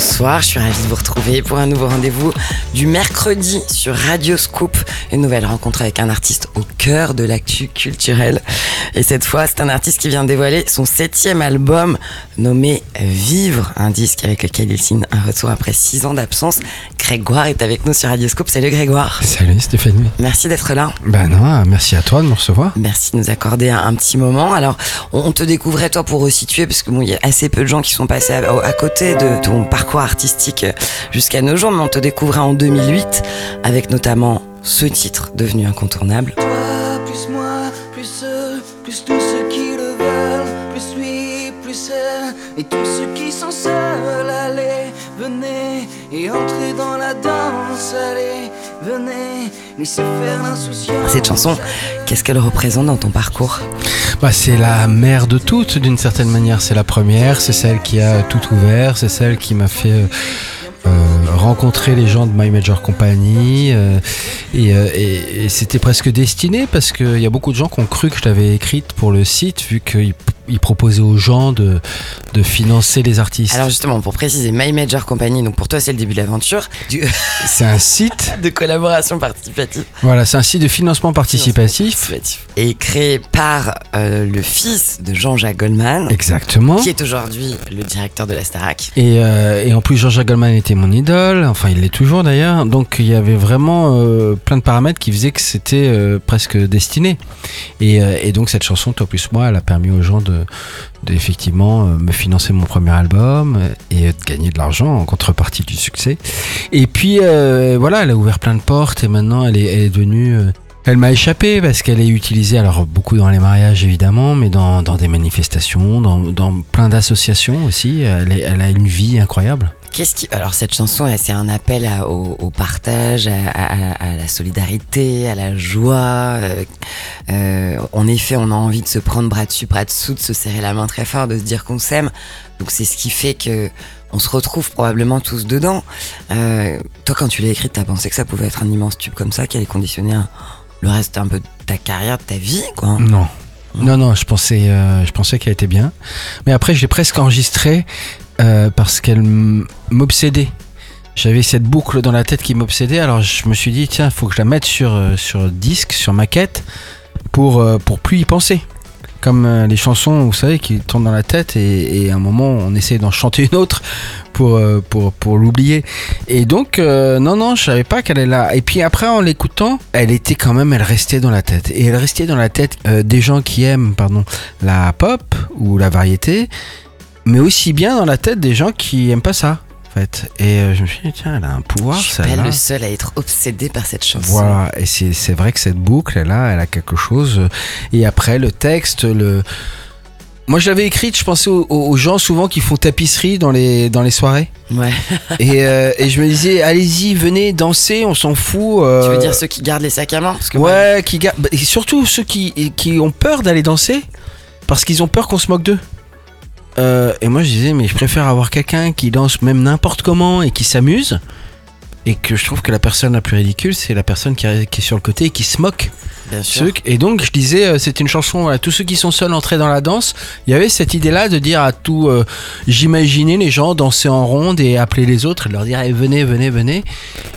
bonsoir, je suis ravie de vous retrouver pour un nouveau rendez-vous du mercredi sur Radio Scoop. Une nouvelle rencontre avec un artiste au cœur de l'actu culturel. Et cette fois, c'est un artiste qui vient dévoiler son septième album nommé Vivre, un disque avec lequel il signe un retour après six ans d'absence. Grégoire est avec nous sur Radio Scoop. Salut Grégoire. Salut Stéphanie. Merci d'être là. Ben non, merci à toi de me recevoir. Merci de nous accorder un, un petit moment. Alors, on, on te découvrait toi pour resituer parce que bon, il y a assez peu de gens qui sont passés à, à côté de ton parcours artistique jusqu'à nos jours, mais on te découvrait en 2008 avec notamment ce titre devenu incontournable. Toi, plus moi, plus eux, plus tous ceux qui le veulent, plus lui, plus elle, et tous ceux qui sont seuls, allez, venez, et entrez dans la danse, allez, venez, laissez faire l'insouciance. Cette chanson, qu'est-ce qu'elle représente dans ton parcours? Bah, c'est la mère de toutes d'une certaine manière. C'est la première, c'est celle qui a tout ouvert, c'est celle qui m'a fait euh, euh, rencontrer les gens de My Major Company. euh, et c'était presque destiné parce qu'il y a beaucoup de gens qui ont cru que je l'avais écrite pour le site vu qu'ils ils proposaient aux gens de, de financer les artistes. Alors justement, pour préciser, My Major Company, donc pour toi c'est le début de l'aventure, du- c'est un site, de collaboration participative. voilà, c'est un site de financement participatif. Et créé par euh, le fils de Jean-Jacques Goldman, Exactement. qui est aujourd'hui le directeur de la Starac. Et, euh, et en plus, Jean-Jacques Goldman était mon idole, enfin il l'est toujours d'ailleurs, donc il y avait vraiment euh, plein de paramètres qui faisaient que c'était presque destiné. Et, et donc cette chanson, Toi plus moi, elle a permis aux gens de, de effectivement euh, me financer mon premier album et de gagner de l'argent en contrepartie du succès. Et puis euh, voilà, elle a ouvert plein de portes et maintenant elle est, elle est devenue... euh, elle m'a échappé parce qu'elle est utilisée, alors beaucoup dans les mariages évidemment, mais dans, dans des manifestations, dans, plein d'associations aussi. Elle a une vie incroyable. Alors cette chanson c'est un appel au, partage, à, la solidarité, à la joie. euh, euh, en effet, on a envie de se prendre bras dessus, bras dessous, de se serrer la main très fort, de se dire qu'on s'aime. Donc c'est ce qui fait que on se retrouve probablement tous dedans. Euh, toi, quand tu l'as écrite, t'as pensé que ça pouvait être un immense tube comme ça, qui allait conditionner le reste un peu de ta carrière, de ta vie, quoi? Non. Non, non, je pensais, je pensais qu'elle était bien. Mais après, je l'ai presque enregistrée euh, parce qu'elle m'obsédait. J'avais cette boucle dans la tête qui m'obsédait, alors je me suis dit, tiens, faut que je la mette sur, euh, sur disque, sur maquette, pour, euh, pour plus y penser. Comme les chansons, vous savez, qui tournent dans la tête et, à un moment, on essaie d'en chanter une autre pour, pour, pour l'oublier. Et donc, non, non, je savais pas qu'elle est là. Et puis après, en l'écoutant, elle était quand même, elle restait dans la tête. Et elle restait dans la tête des gens qui aiment, pardon, la pop ou la variété, mais aussi bien dans la tête des gens qui aiment pas ça, en fait. Et euh, je me suis dit, tiens, elle a un pouvoir, Je suis pas le seul à être obsédé par cette chanson. Voilà, et c'est vrai que cette boucle, elle a, elle a quelque chose. Et après, le texte, le. Moi, je l'avais écrite, je pensais aux, aux gens souvent qui font tapisserie dans les, dans les soirées. Ouais. Et, euh, et je me disais, allez-y, venez danser, on s'en fout. euh, Tu veux dire ceux qui gardent les sacs à main Parce que moi, Ouais, qui ga- bah, et surtout ceux qui, qui ont peur d'aller danser parce qu'ils ont peur qu'on se moque d'eux. Euh, et moi je disais, mais je préfère avoir quelqu'un qui danse même n'importe comment et qui s'amuse. Et que je trouve que la personne la plus ridicule, c'est la personne qui, est- qui est sur le côté et qui se moque. bien sûr. Et donc je disais, euh, c'est une chanson à tous ceux qui sont seuls entrés dans la danse. Il y avait cette idée-là de dire à tout, euh, j'imaginais les gens danser en ronde et appeler les autres et leur dire, Eh, venez, venez, venez,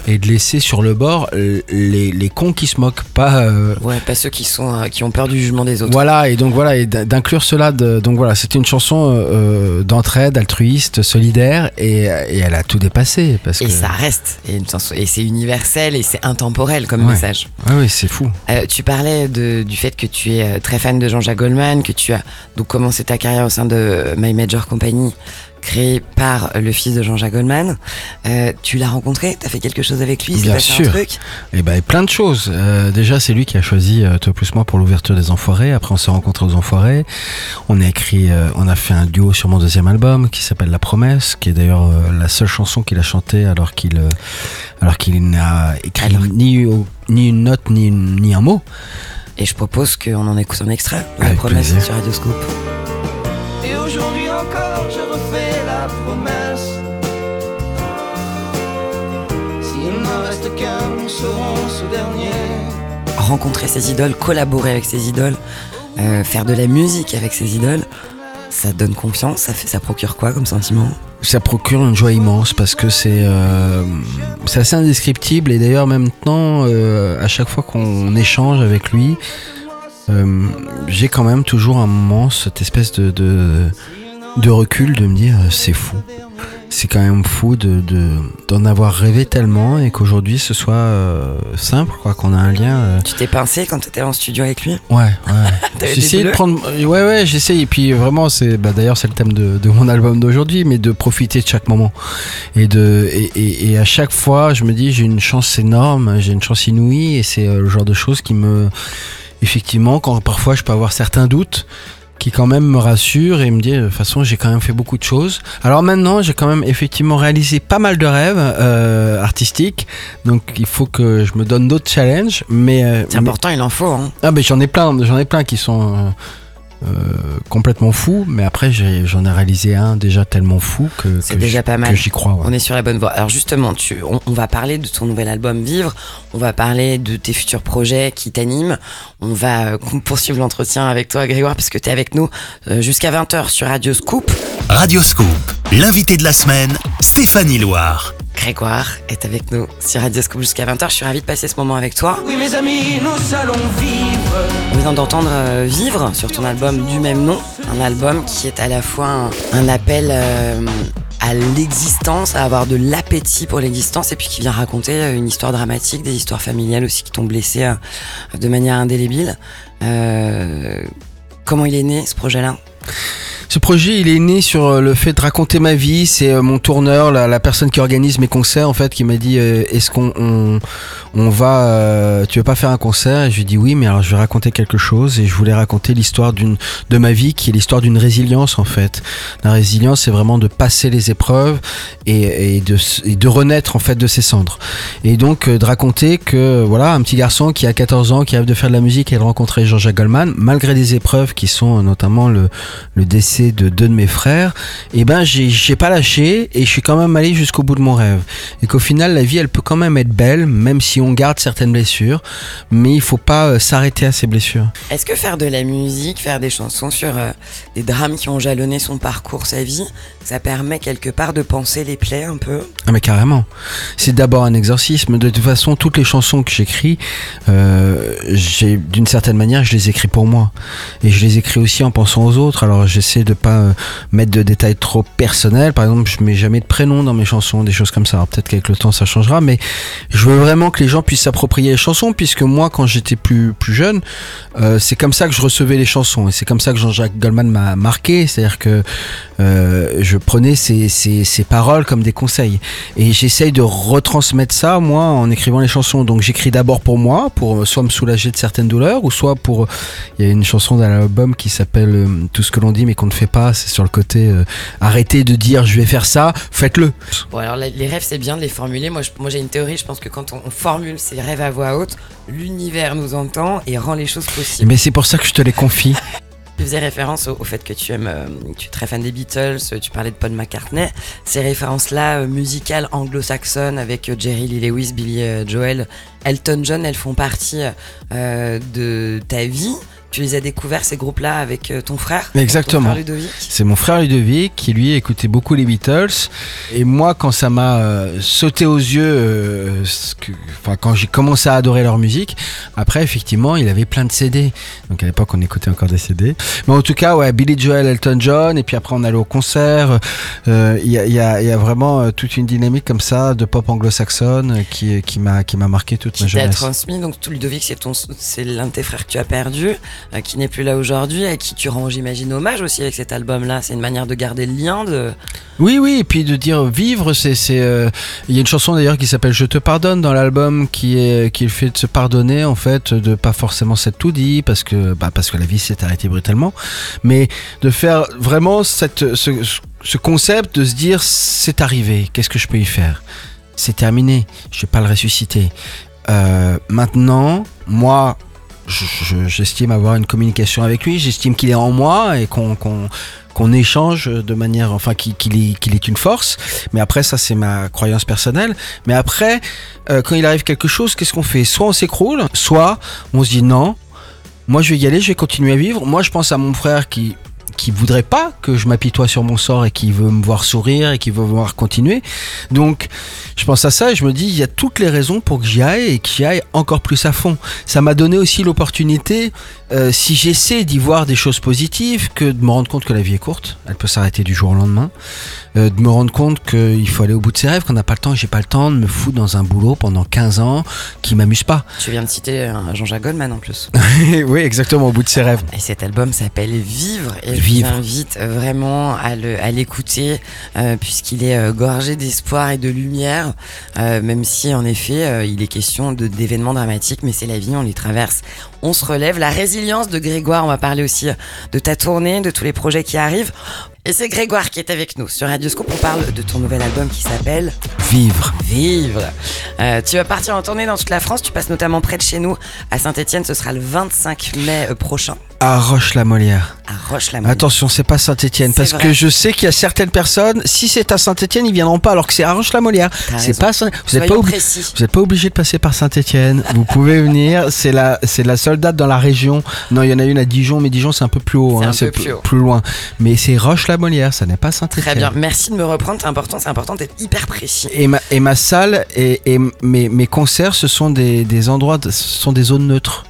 et de laisser sur le bord les, les cons qui se moquent, pas. euh, Ouais, pas ceux qui sont euh, qui ont peur du jugement des autres. voilà, et donc voilà, et d'inclure cela. De, donc voilà, c'était une chanson d'entraide, altruiste, solidaire, et, et elle a tout dépassé. Parce Et que, ça reste, et, et c'est universel et c'est intemporel comme Ouais. message. Ouais, ouais, c'est fou. Euh, tu parlais de, du fait que tu es euh, très fan de Jean-Jacques Goldman, que tu as donc commencé ta carrière au sein de My Major Company, créée par le fils de Jean-Jacques Goldman. Euh, tu l'as rencontré T'as fait quelque chose avec lui Bien sûr. un truc Et ben plein de choses. Euh, déjà, c'est lui qui a choisi euh, Toi plus moi pour l'ouverture des Enfoirés. Après, on s'est rencontrés aux Enfoirés. On a écrit, euh, on a fait un duo sur mon deuxième album qui s'appelle La Promesse, qui est d'ailleurs la seule chanson qu'il a chantée alors qu'il, alors qu'il n'a écrit Alors- ni ni une note ni ni un mot. Et je propose qu'on en écoute un extrait de la Avec promesse plaisir. sur Radio Scoop. Ce dernier. rencontrer ses idoles, collaborer avec ses idoles, euh, faire de la musique avec ses idoles, ça donne confiance, ça, fait, ça procure quoi comme sentiment? Ça procure une joie immense parce que c'est euh, c'est assez indescriptible et d'ailleurs maintenant euh, à chaque fois qu'on échange avec lui, euh, j'ai quand même toujours un moment cette espèce de, de, de recul de me dire c'est fou. C'est quand même fou de de- d'en avoir rêvé tellement et qu'aujourd'hui ce soit euh, simple, quoi, qu'on a un lien. euh, Tu t'es pincé quand t'étais en studio avec lui? Ouais, ouais. J'essaye de prendre. Ouais, ouais, j'essaye. Et puis vraiment, c'est. Bah, D'ailleurs, c'est le thème de, de mon album d'aujourd'hui, mais de profiter de chaque moment. Et de et, et, et à chaque fois, je me dis, j'ai une chance énorme, j'ai une chance inouïe, et c'est euh, le genre de choses qui me. Effectivement, quand parfois je peux avoir certains doutes, qui quand même me rassurent et me dit de toute façon j'ai quand même fait beaucoup de choses. Alors maintenant j'ai quand même effectivement réalisé pas mal de rêves euh, artistiques, donc il faut que je me donne d'autres challenges, mais, euh, C'est mais- important, il en faut. Hein. ah mais j'en ai plein, j'en ai plein qui sont euh, complètement fous, mais après j'ai- j'en ai réalisé un déjà tellement fou que, C'est que déjà j'- pas mal. que j'y crois. ouais. On est sur la bonne voie. Alors justement, tu, on, on va parler de ton nouvel album Vivre, on va parler de tes futurs projets qui t'animent, on va euh, poursuivre l'entretien avec toi Grégoire parce que tu es avec nous euh, jusqu'à 20h sur Radio Scoop. Radioscoop, l'invité de la semaine, Stéphanie Loire. Grégoire est avec nous sur Radio Scoop jusqu'à 20h. Je suis ravie de passer ce moment avec toi. Oui, mes amis, nous allons vivre. On vient d'entendre euh, Vivre sur ton album du même nom, un album qui est à la fois un, un appel euh, à l'existence, à avoir de l'appétit pour l'existence, et puis qui vient raconter euh, une histoire dramatique, des histoires familiales aussi qui t'ont blessé euh, de manière indélébile. Comment il est né ce projet-là? Ce projet, il est né sur euh, le fait de raconter ma vie. C'est euh, mon tourneur, la, personne qui organise mes concerts, en fait, qui m'a dit euh, Est-ce qu'on on, on va. euh, tu veux pas faire un concert Et je lui dit Oui, mais alors je vais raconter quelque chose. Et je voulais raconter l'histoire d'une de ma vie, qui est l'histoire d'une résilience, en fait. La résilience, c'est vraiment de passer les épreuves et, et, de, et de renaître, en fait, de ses cendres. Et donc, euh, de raconter que, voilà, un petit garçon qui a 14 ans, qui rêve de faire de la musique et de rencontrer Jean-Jacques Goldman, malgré des épreuves qui sont notamment le, le décès de deux de mes frères, et ben j'ai j'ai pas lâché et je suis quand même allé jusqu'au bout de mon rêve. Et qu'au final la vie elle peut quand même être belle, même si on garde certaines blessures, mais il faut pas euh, s'arrêter à ces blessures. Est-ce que faire de la musique, faire des chansons sur euh, des drames qui ont jalonné son parcours, sa vie, ça permet quelque part de penser les plaies un peu? Ah mais carrément. C'est d'abord un exorcisme. De toute façon, toutes les chansons que j'écris, euh, j'ai d'une certaine manière, je les écris pour moi, et je les écris aussi en pensant aux autres. Alors j'essaie de pas mettre de détails trop personnels. Par exemple, je mets jamais de prénom dans mes chansons, des choses comme ça. Alors peut-être qu'avec le temps ça changera, mais je veux vraiment que les gens puissent s'approprier les chansons, puisque moi, quand j'étais plus plus jeune, euh, c'est comme ça que je recevais les chansons, et c'est comme ça que Jean-Jacques Goldman m'a marqué. C'est-à-dire que euh, je prenais ces, ces, ces paroles comme des conseils. Et j'essaye de retransmettre ça, moi, en écrivant les chansons. Donc j'écris d'abord pour moi, pour euh, soit me soulager de certaines douleurs, ou soit pour... Il y a une chanson dans l'album qui s'appelle Tout ce que l'on dit mais qu'on ne fait pas. C'est sur le côté euh, arrêtez de dire je vais faire ça, faites-le. Bon, alors les rêves, c'est bien de les formuler. Moi, j'ai une théorie. Je pense que quand on, on formule ses rêves à voix haute, l'univers nous entend et rend les choses possibles. Mais c'est pour ça que je te les confie. Tu faisais référence au, au fait que tu aimes, euh, tu es très fan des Beatles, tu parlais de Paul McCartney. Ces références-là, euh, musicales anglo-saxonnes avec euh, Jerry Lee Lewis, Billy Joel, Elton John, elles font partie de ta vie. Tu les as découverts, ces groupes-là, avec euh, ton frère Exactement. C'est mon frère Ludovic qui lui écoutait beaucoup les Beatles. Et moi, quand ça m'a euh, sauté aux yeux, euh, que- quand j'ai commencé à adorer leur musique, après effectivement, il avait plein de CD. Donc à l'époque, on écoutait encore des CD. Mais en tout cas, ouais, Billy Joel, Elton John, et puis après on allait au concert. Euh, Il y, a, il y a- il y a vraiment toute une dynamique comme ça de pop anglo-saxonne qui, qui m'a m'a marqué toute ma qui t'a jeunesse. transmis. Donc, tout Ludovic, c'est l'un de tes frères que tu as perdu, qui n'est plus là aujourd'hui, à qui tu rends, j'imagine, hommage aussi avec cet album-là. C'est une manière de garder le lien. Oui, oui, et puis de dire vivre, c'est. euh, Il y a une chanson d'ailleurs qui s'appelle Je te pardonne dans l'album qui est, qui le fait de se pardonner, en fait, de pas forcément s'être tout dit, parce que, bah, parce que la vie s'est arrêtée brutalement, mais de faire vraiment cette, ce, ce concept de se dire c'est arrivé, qu'est-ce que je peux y faire? C'est terminé, je vais pas le ressusciter. Euh, maintenant, moi, je- je- j'estime avoir une communication avec lui, j'estime qu'il est en moi et qu'on échange de manière, enfin qu'il qu'il est, qu'il est une force. Mais après, ça c'est ma croyance personnelle. Mais après, euh, quand il arrive quelque chose, qu'est-ce qu'on fait? Soit on s'écroule, soit on se dit non. Moi, je vais y aller, je vais continuer à vivre. Moi, je pense à mon frère qui qui voudrait pas que je m'apitoie sur mon sort et qui veut me voir sourire et qui veut me voir continuer. Donc, je pense à ça et je me dis, il y a toutes les raisons pour que j'y aille et que j'y aille encore plus à fond. Ça m'a donné aussi l'opportunité, euh, si j'essaie d'y voir des choses positives, que de me rendre compte que la vie est courte, elle peut s'arrêter du jour au lendemain, euh, de me rendre compte qu'il faut aller au bout de ses rêves, qu'on n'a pas le temps, j'ai pas le temps de me foutre dans un boulot pendant 15 ans qui m'amuse pas. Tu viens de citer un Jean-Jacques Goldman en plus. oui, exactement, au bout de ses rêves. Et cet album s'appelle Vivre et Vivre. je vous invite vraiment à l'écouter euh, puisqu'il est euh, gorgé d'espoir et de lumière, euh, même si en effet euh, il est question d'événements dramatiques, mais c'est la vie, on les traverse, on se relève. La résilience de Grégoire, on va parler aussi euh, de ta tournée, de tous les projets qui arrivent. Et c'est Grégoire qui est avec nous sur Radioscope. On parle de ton nouvel album qui s'appelle Vivre. Vivre. Euh, tu vas partir en tournée dans toute la France. Tu passes notamment près de chez nous à Saint-Etienne. Ce sera le 25 mai euh, prochain À Roche-la-Molière. à Roche-la-Montagne. Attention, c'est pas Saint-Etienne, C'est parce vrai. que je sais qu'il y a certaines personnes, si c'est à Saint-Etienne, ils viendront pas, alors que c'est à Roche-la-Molière. T'as C'est raison. pas Saint- Vous n'êtes pas, obli- obligé de passer par Saint-Etienne. Vous pouvez venir. C'est la, c'est la seule date dans la région. Non, il y en a une à Dijon, mais Dijon c'est un peu plus haut. C'est hein, plus loin. Mais c'est Roche-la-Molière, ça n'est pas Saint-Etienne. Très bien. Merci de me reprendre. C'est important. C'est important d'être hyper précis. Et ma, et ma salle et, et mes, mes concerts, ce sont des, des endroits, ce sont des zones neutres.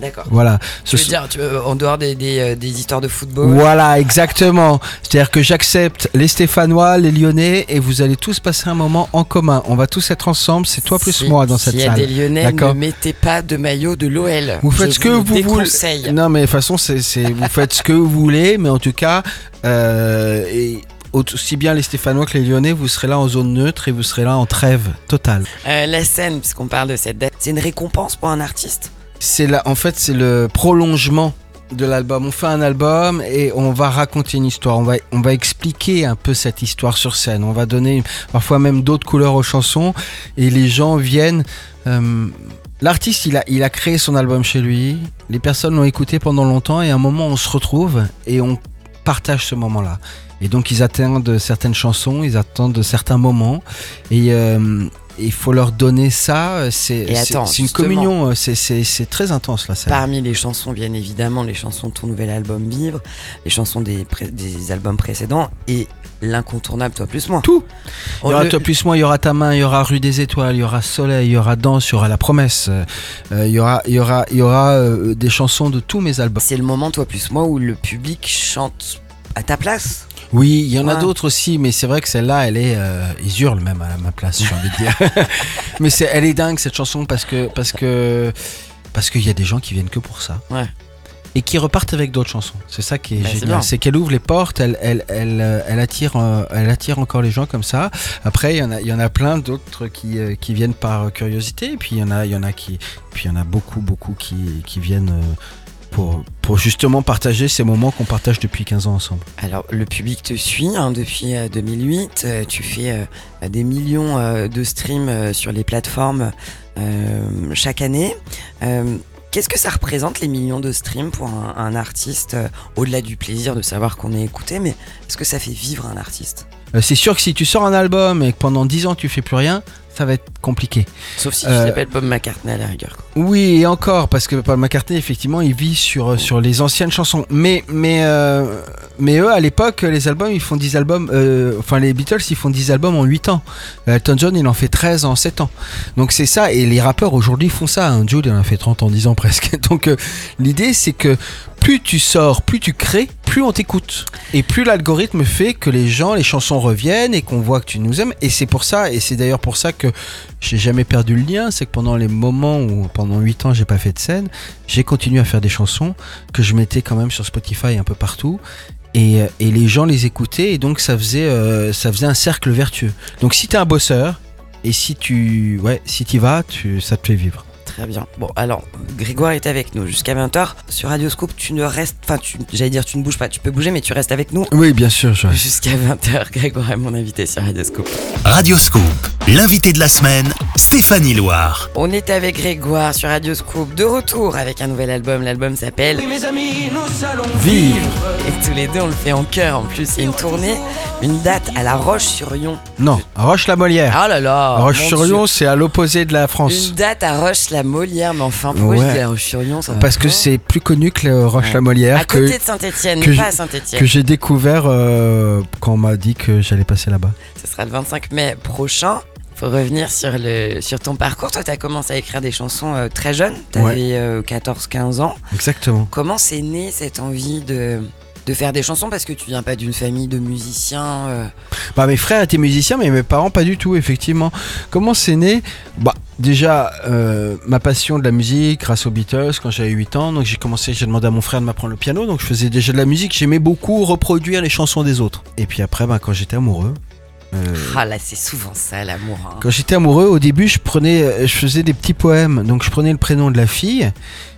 D'accord. Voilà. Tu veux dire, tu veux- en dehors des, des, euh, des histoires de football. Voilà, exactement. C'est-à-dire que j'accepte les Stéphanois, les Lyonnais, et vous allez tous passer un moment en commun. On va tous être ensemble, c'est toi plus Si- moi dans cette S'il y a salle. des Lyonnais, ne mettez pas de maillot de l'OL. Vous faites ce que vous voulez. Non, mais de toute façon, c'est- vous faites ce que vous voulez, mais en tout cas, euh, et aussi bien les Stéphanois que les Lyonnais, vous serez là en zone neutre et vous serez là en trêve totale. Euh, la scène, puisqu'on parle de cette date, c'est une récompense pour un artiste. C'est là, en fait, c'est le prolongement de l'album. On fait un album et on va raconter une histoire. On va, on va expliquer un peu cette histoire sur scène. On va donner parfois même d'autres couleurs aux chansons et les gens viennent. euh, L'artiste, il a, il a créé son album chez lui. Les personnes l'ont écouté pendant longtemps et à un moment, on se retrouve et on partage ce moment-là. Et donc, ils attendent certaines chansons, ils attendent certains moments et euh, il faut leur donner ça. C'est Et c'est- une communion. C'est- C'est très intense là. Ça. Parmi les chansons, bien évidemment, les chansons de ton nouvel album Vivre, les chansons des, albums précédents et l'incontournable Toi plus moi. Tout. Il y aura le- Toi plus moi, il y aura Ta main, il y aura Rue des Étoiles, il y aura Soleil, il y aura Danse, il y aura La Promesse. euh, euh, il y aura, il y aura, il y aura euh, des chansons de tous mes albums. C'est le moment Toi plus moi où le public chante à ta place. Oui, il y en a d'autres aussi, mais c'est vrai que celle-là, elle est, euh, ils hurlent même à ma place, j'ai envie de dire. mais c'est, elle est dingue cette chanson parce que, parce que, parce qu'il y a des gens qui viennent que pour ça. Ouais. Et qui repartent avec d'autres chansons. C'est ça qui est Bah, génial. C'est qu'elle ouvre les portes, elle, elle, elle, euh, elle attire, euh, elle attire encore les gens comme ça. Après, il y en a, il y en a plein d'autres qui, euh, qui viennent par curiosité. Et puis il y en a, il y en a qui, puis il y en a beaucoup, beaucoup qui, qui viennent euh, pour, pour justement partager ces moments qu'on partage depuis 15 ans ensemble. Alors, le public te suit hein, depuis euh, 2008. euh, tu fais euh, des millions euh, de streams euh, sur les plateformes euh, chaque année. Euh, Qu'est-ce que ça représente les millions de streams pour un, un artiste euh, Au-delà du plaisir de savoir qu'on est écouté, mais est-ce que ça fait vivre un artiste? Euh, c'est sûr que si tu sors un album et que pendant 10 ans tu fais plus rien, ça va être compliqué. Sauf si Euh, tu t'appelles Bob McCartney à la rigueur. Oui, et encore, parce que Paul McCartney, effectivement, il vit sur, euh, sur les anciennes chansons. Mais, mais, euh, mais eux, à l'époque, les albums, ils font 10 albums. euh, enfin, les Beatles, ils font 10 albums en 8 ans. Euh, Elton John, il en fait 13 en 7 ans. Donc c'est ça, et les rappeurs aujourd'hui font ça. Hein. Jules, il en a fait 30 en 10 ans presque. Donc euh, l'idée, c'est que plus tu sors, plus tu crées, plus on t'écoute. Et plus l'algorithme fait que les gens, les chansons reviennent et qu'on voit que tu nous aimes. Et c'est pour ça, et c'est d'ailleurs pour ça que j'ai jamais perdu le lien, c'est que pendant les moments où pendant 8 ans j'ai pas fait de scène, j'ai continué à faire des chansons que je mettais quand même sur Spotify un peu partout. Et, euh, et les gens les écoutaient et donc ça faisait, euh, ça faisait un cercle vertueux. Donc si t'es un bosseur et si tu ouais, vas, tu, ça te fait vivre. Très bien. Bon, alors, Grégoire est avec nous jusqu'à 20h. Sur Radioscope, tu ne restes. Enfin, tu- j'allais dire, tu ne bouges pas. Tu peux bouger, mais tu restes avec nous Oui, bien sûr. Je... jusqu'à 20h. Grégoire est mon invité sur Radioscope. Radioscoop, l'invité de la semaine, Stéphanie Loire. On est avec Grégoire sur Radioscope, de retour avec un nouvel album. L'album s'appelle Oui, mes amis, nous allons Vivre. Et tous les deux, on le fait en chœur. En plus, c'est une tournée, une date à La Roche-sur-Yon. Non, Roche-la-Molière. Oh là là Roche-sur-Yon, c'est à l'opposé de la France. Une date à Roche-la-Molière. Molière, mais enfin, pourquoi Ouais. je dis la Roche-sur-Yon ça va Parce que pas c'est plus connu que le Roche-la-Molière À que, côté de Saint-Etienne, que pas j'ai- à Saint-Etienne. que j'ai découvert euh, quand on m'a dit que j'allais passer là-bas. Ce sera le 25 mai prochain. Faut revenir sur, le, sur ton parcours. Toi, tu as commencé à écrire des chansons euh, très jeune. Tu avais 14-15 ans. Exactement. Comment c'est né cette envie de, de faire des chansons? Parce que tu viens pas d'une famille de musiciens. euh, Bah, mes frères étaient musiciens, mais mes parents pas du tout, effectivement. Comment c'est né Bah, déjà, euh, ma passion de la musique grâce aux Beatles quand j'avais 8 ans. Donc, j'ai commencé, j'ai demandé à mon frère de m'apprendre le piano. Donc, je faisais déjà de la musique. J'aimais beaucoup reproduire les chansons des autres. Et puis après, bah, quand j'étais amoureux. Euh, Ah là, c'est souvent ça, l'amour. hein. Quand j'étais amoureux, au début, je prenais, euh, je faisais des petits poèmes. Donc, je prenais le prénom de la fille,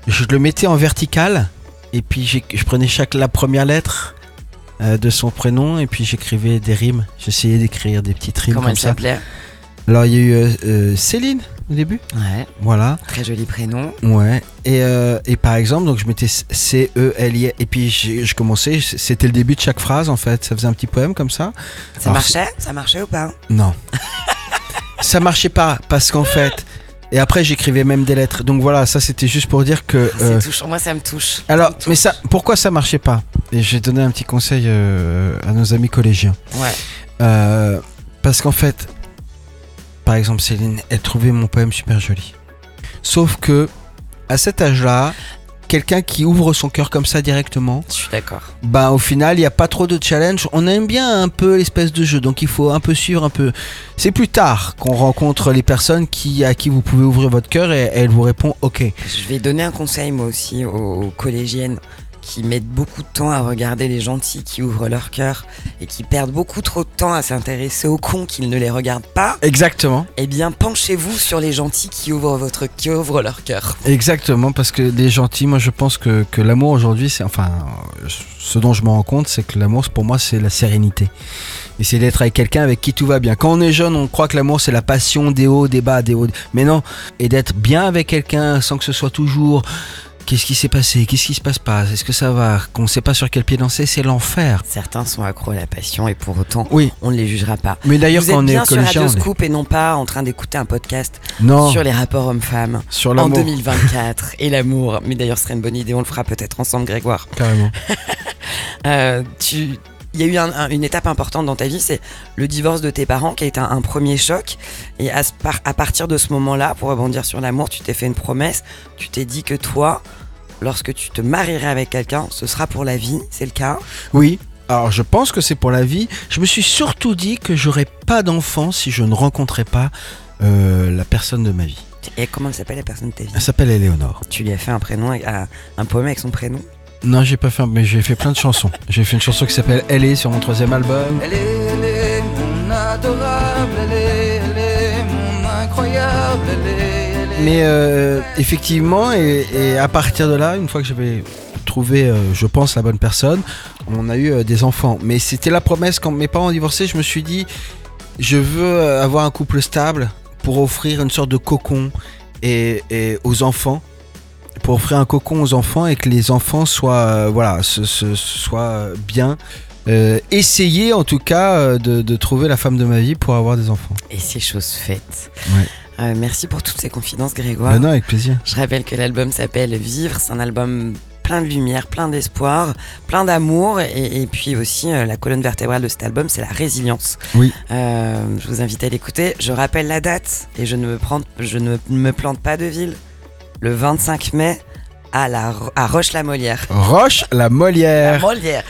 je le mettais en vertical, et puis je prenais chaque la première lettre euh, de son prénom, et puis j'écrivais des rimes. J'essayais d'écrire des petites rimes Comment comme elle ça. s'appelait? Alors, il y a eu euh, euh, Céline au début, Ouais, voilà. très joli prénom. Ouais. Et, euh, et par exemple, donc je mettais C E L I, et puis je commençais. C'était le début de chaque phrase en fait. Ça faisait un petit poème comme ça. Ça Alors, marchait Ça marchait ou pas Non. ça marchait pas parce qu'en fait. Et après, j'écrivais même des lettres. Donc voilà, ça c'était juste pour dire que. C'est euh, touchant. Moi, ça me touche. alors, Ça me mais touche. ça, pourquoi ça marchait pas? Et j'ai donné un petit conseil euh, à nos amis collégiens. Ouais. Euh, parce qu'en fait, par exemple, Céline, elle trouvait mon poème super joli. Sauf que, à cet âge-là, quelqu'un qui ouvre son cœur comme ça directement, Je suis d'accord. bah au final, il n'y a pas trop de challenge. On aime bien un peu l'espèce de jeu, donc il faut un peu suivre, un peu. C'est plus tard qu'on rencontre les personnes qui, à qui vous pouvez ouvrir votre cœur et, elle vous répond OK. Je vais donner un conseil moi aussi aux, aux collégiennes qui mettent beaucoup de temps à regarder les gentils qui ouvrent leur cœur et qui perdent beaucoup trop de temps à s'intéresser aux cons qu'ils ne les regardent pas. Exactement. Eh bien, penchez-vous sur les gentils qui ouvrent votre qui ouvrent leur cœur. Exactement, parce que les gentils, moi je pense que, que l'amour aujourd'hui, c'est enfin, ce dont je me rends compte, c'est que l'amour pour moi c'est la sérénité. Et c'est d'être avec quelqu'un avec qui tout va bien. Quand on est jeune, on croit que l'amour c'est la passion, des hauts, des bas, des hauts. Mais non, et d'être bien avec quelqu'un sans que ce soit toujours. Qu'est-ce qui s'est passé? Qu'est-ce qui se passe pas? Est-ce que ça va? Qu'on ne sait pas sur quel pied danser, c'est l'enfer. Certains sont accros à la passion et pour autant, Oui, on ne les jugera pas. mais d'ailleurs quand êtes on est bien sur collégien, Radio est- Scoop et non pas en train d'écouter un podcast non, sur les rapports hommes-femmes sur en l'amour, 2024 et l'amour. Mais d'ailleurs, ce serait une bonne idée, on le fera peut-être ensemble, Grégoire. carrément. Euh, tu... Il y a eu un- un- une étape importante dans ta vie, c'est le divorce de tes parents qui a été un, un premier choc. Et à, partir de ce moment-là, pour rebondir sur l'amour, tu t'es fait une promesse. Tu t'es dit que toi, lorsque tu te marierais avec quelqu'un, ce sera pour la vie. C'est le cas? Oui. Alors je pense que c'est pour la vie. Je me suis surtout dit que j'aurais pas d'enfant si je ne rencontrais pas euh, la personne de ma vie. Et comment elle s'appelle la personne de ta vie? Elle s'appelle Éléonore. Tu lui as fait un prénom, un poème avec son prénom? Non, j'ai pas fait, mais j'ai fait plein de chansons. J'ai fait une chanson qui s'appelle Elle est sur mon troisième album. Elle est, elle est mon adorable, elle est, elle est mon incroyable, elle est, elle est. Mais euh, effectivement, et, et à partir de là, une fois que j'avais trouvé, euh, je pense, la bonne personne, on a eu euh, des enfants. Mais c'était la promesse quand mes parents ont divorcé, je me suis dit, je veux avoir un couple stable pour offrir une sorte de cocon et, et aux enfants. Pour offrir un cocon aux enfants et que les enfants soient, euh, voilà, se, se- soient bien. Euh, essayer en tout cas euh, de, de trouver la femme de ma vie pour avoir des enfants. Et c'est chose faite. Ouais. Euh, merci pour toutes ces confidences, Grégoire. Ben non, avec plaisir. Je rappelle que l'album s'appelle Vivre. C'est un album plein de lumière, plein d'espoir, plein d'amour. Et, et puis aussi, euh, la colonne vertébrale de cet album, c'est la résilience. Oui. Je vous invite à l'écouter. Je rappelle la date et je ne me, prends- je ne me plante pas de ville. Le 25 mai à, la, à Roche-la-Molière. Roche la La Molière.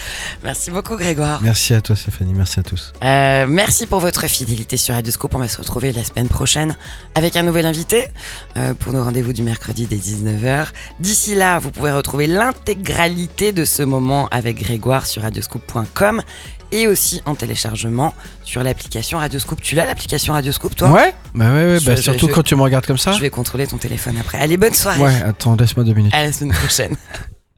Merci beaucoup, Grégoire. Merci à toi Stéphanie, merci à tous. Euh, merci pour votre fidélité sur Radioscope. On va se retrouver la semaine prochaine avec un nouvel invité euh, pour nos rendez-vous du mercredi dès 19h. D'ici là, vous pouvez retrouver l'intégralité de ce moment avec Grégoire sur radioscope.com et aussi en téléchargement sur l'application Radioscope. Tu l'as l'application Radioscope toi? Ouais Bah ouais, ouais Je- bah je- surtout je- quand tu me regardes comme ça. Je vais contrôler ton téléphone après. Allez, bonne soirée. Ouais, attends, laisse-moi deux minutes. À la semaine prochaine.